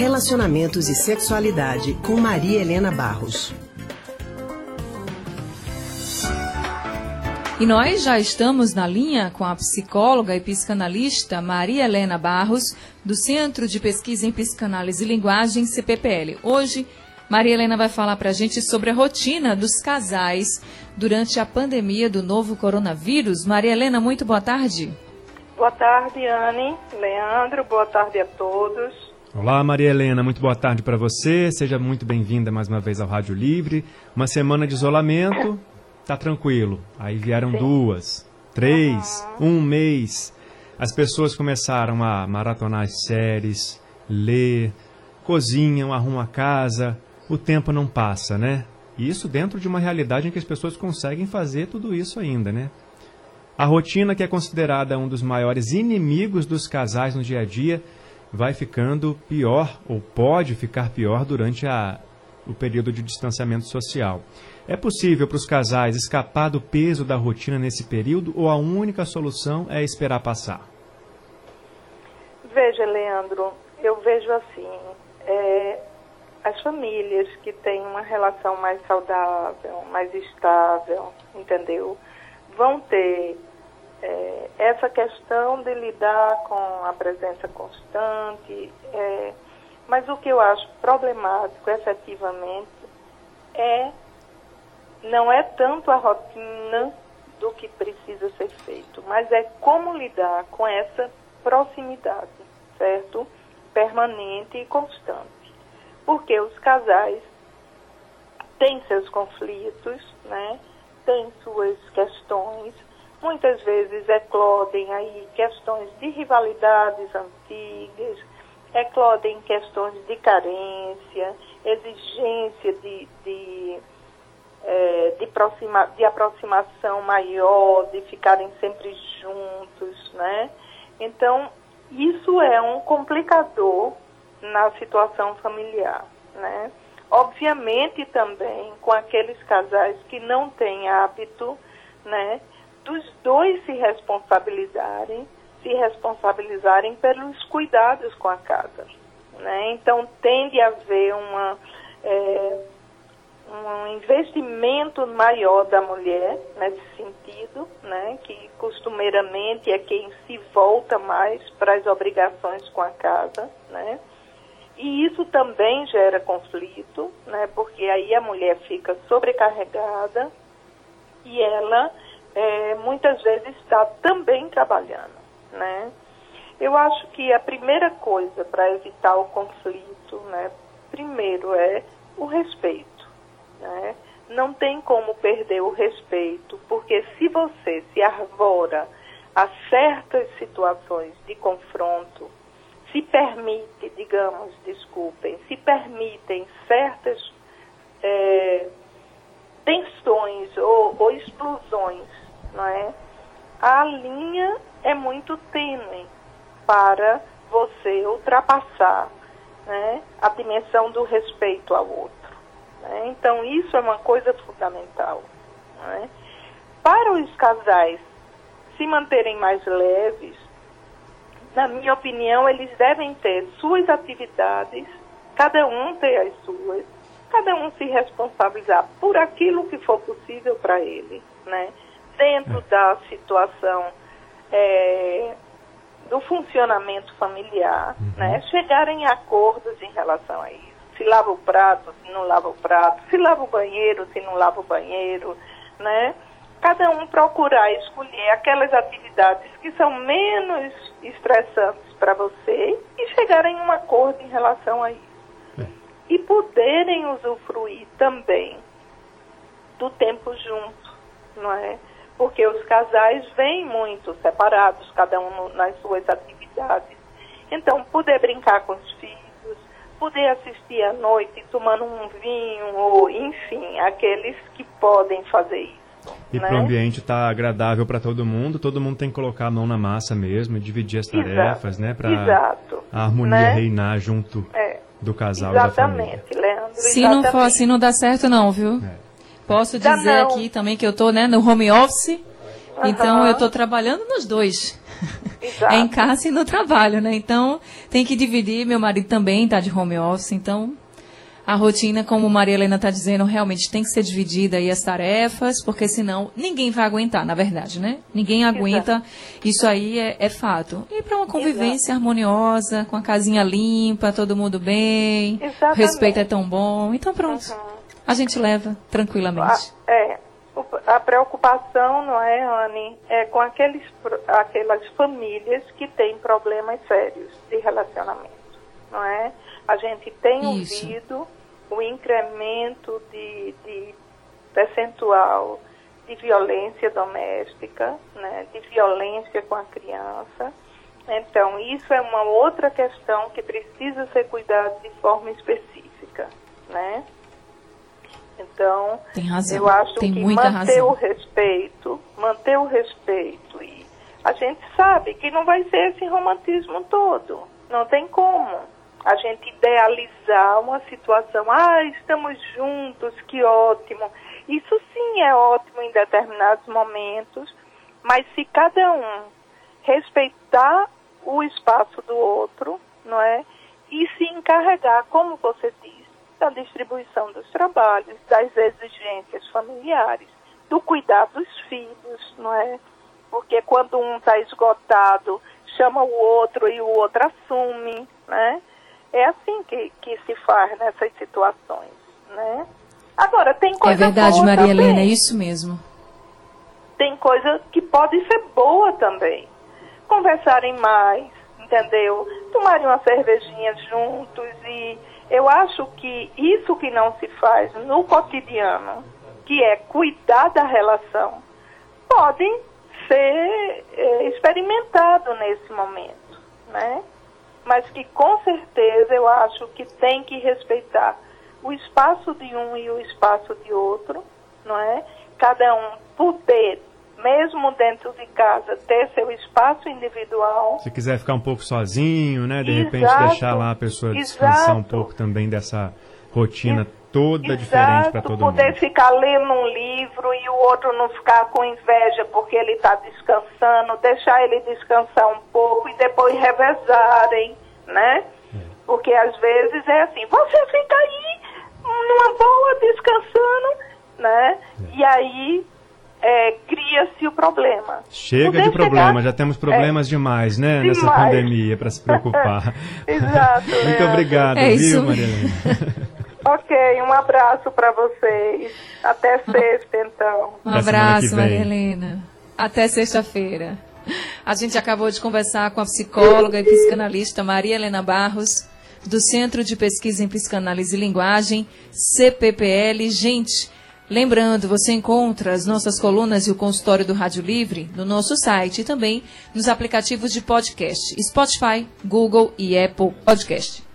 Relacionamentos e Sexualidade com Maria Helena Barros. E nós já estamos na linha com a psicóloga e psicanalista Maria Helena Barros, do Centro de Pesquisa em Psicanálise e Linguagem, CPPL. Hoje, Maria Helena vai falar para a gente sobre a rotina dos casais durante a pandemia do novo coronavírus. Maria Helena, muito boa tarde. Boa tarde, Anne, Leandro, boa tarde a todos. Olá, Maria Helena, muito boa tarde para você. Seja muito bem-vinda mais uma vez ao Rádio Livre. Uma semana de isolamento, tá tranquilo. Aí vieram Sim. duas, três, uhum. um mês. As pessoas começaram a maratonar as séries, ler, cozinham, arrumam a casa. O tempo não passa, né? E isso dentro de uma realidade em que as pessoas conseguem fazer tudo isso ainda, né? A rotina, que é considerada um dos maiores inimigos dos casais no dia a dia, vai ficando pior ou pode ficar pior durante a, o período de distanciamento social. É possível para os casais escapar do peso da rotina nesse período ou a única solução é esperar passar? Veja, Leandro, eu vejo assim: é, as famílias que têm uma relação mais saudável, mais estável, entendeu? Vão ter é, essa questão de lidar com a presença constante. É, mas o que eu acho problemático, efetivamente, é não é tanto a rotina do que precisa ser feito, mas é como lidar com essa proximidade, certo? Permanente e constante. Porque os casais têm seus conflitos, né? têm suas questões, muitas vezes eclodem aí questões de rivalidades antigas, eclodem questões de carência, exigência de, de é, de, aproxima, de aproximação maior, de ficarem sempre juntos, né? Então, isso é um complicador na situação familiar, né? Obviamente também com aqueles casais que não têm hábito, né, dos dois se responsabilizarem, se responsabilizarem pelos cuidados com a casa, né? Então tende a haver uma é, um investimento maior da mulher nesse sentido, né, que costumeiramente é quem se volta mais para as obrigações com a casa, né, e isso também gera conflito, né, porque aí a mulher fica sobrecarregada e ela é, muitas vezes está também trabalhando, né. Eu acho que a primeira coisa para evitar o conflito, né, primeiro é o respeito né? Não tem como perder o respeito, porque se você se arvora a certas situações de confronto, se permite, digamos, desculpem, se permitem certas é, tensões ou, ou explosões, não é? A linha é muito tênue para você ultrapassar né, a dimensão do respeito ao outro. Né? Então, isso é uma coisa fundamental. Né? Para os casais se manterem mais leves, na minha opinião, eles devem ter suas atividades, cada um ter as suas, cada um se responsabilizar por aquilo que for possível para ele, né? Dentro é. da situação é, do funcionamento familiar, uhum. né? chegarem a acordos em relação a isso se lava o prato, se não lava o prato, se lava o banheiro, se não lava o banheiro, né? Cada um procurar escolher aquelas atividades que são menos estressantes para você e chegarem a um acordo em relação a isso. É. E poderem usufruir também do tempo junto, não é? Porque os casais vêm muito separados, cada um nas suas atividades. Então, poder brincar com os filhos, poder assistir à noite tomando um vinho, ou enfim, aqueles que podem fazer isso. E né? para o ambiente estar tá agradável para todo mundo, todo mundo tem que colocar a mão na massa mesmo e dividir as tarefas, Exato. né? Para a harmonia né? reinar junto é. do casal exatamente, e da família. Leandro. Se não for assim, não dá certo não, viu? É. Posso dizer aqui também que eu estou né, no home office, uhum. então eu estou trabalhando nos dois. é em casa e no trabalho, né? Então, tem que dividir. Meu marido também está de home office, então a rotina, como Maria Helena está dizendo, realmente tem que ser dividida aí as tarefas, porque senão ninguém vai aguentar, na verdade, né? Ninguém aguenta, Exato. isso aí é, é fato. E para uma convivência Exato. harmoniosa, com a casinha limpa, todo mundo bem, Exatamente. o respeito é tão bom, então pronto. Uhum. A gente leva tranquilamente. A, é, a preocupação, não é, Anne, é com aqueles, aquelas famílias que têm problemas sérios de relacionamento, não é? A gente tem Isso. ouvido o incremento de, de percentual de violência doméstica, né, de violência com a criança. Então, isso é uma outra questão que precisa ser cuidada de forma específica, né? Então, eu acho Tem que manter razão. o respeito, manter o respeito e a gente sabe que não vai ser esse romantismo todo, não tem como a gente idealizar uma situação, ah, estamos juntos, que ótimo. Isso sim é ótimo em determinados momentos, mas se cada um respeitar o espaço do outro, não é? E se encarregar, como você diz, da distribuição dos trabalhos, das exigências familiares, do cuidado dos filhos, não é? Porque quando um está esgotado, chama o outro e o outro assume, né? É assim que, que se faz nessas situações, né? Agora, tem coisa É verdade, Maria também. Helena, é isso mesmo. Tem coisa que pode ser boa também. Conversarem mais, entendeu? Tomarem uma cervejinha juntos e eu acho que isso que não se faz no cotidiano, que é cuidar da relação, pode ser é, experimentado nesse momento, né? mas que com certeza eu acho que tem que respeitar o espaço de um e o espaço de outro, não é? Cada um poder, mesmo dentro de casa, ter seu espaço individual. Se quiser ficar um pouco sozinho, né? De Exato. repente deixar lá a pessoa descansar Exato. um pouco também dessa rotina toda Exato, diferente para todo poder mundo. poder ficar lendo um livro e o outro não ficar com inveja porque ele está descansando, deixar ele descansar um pouco e depois revezarem, né? É. Porque às vezes é assim, você fica aí numa boa descansando, né? É. E aí é, cria-se o problema. Chega de problema, chegar... já temos problemas é, demais, né? Demais. Nessa pandemia para se preocupar. Exato. Muito obrigado, é viu, Marilene? Ok, um abraço para vocês. Até sexta, então. Um abraço, Maria Helena. Até sexta-feira. A gente acabou de conversar com a psicóloga e psicanalista Maria Helena Barros, do Centro de Pesquisa em Psicanálise e Linguagem, CPPL. Gente, lembrando, você encontra as nossas colunas e o consultório do Rádio Livre no nosso site e também nos aplicativos de podcast Spotify, Google e Apple Podcast.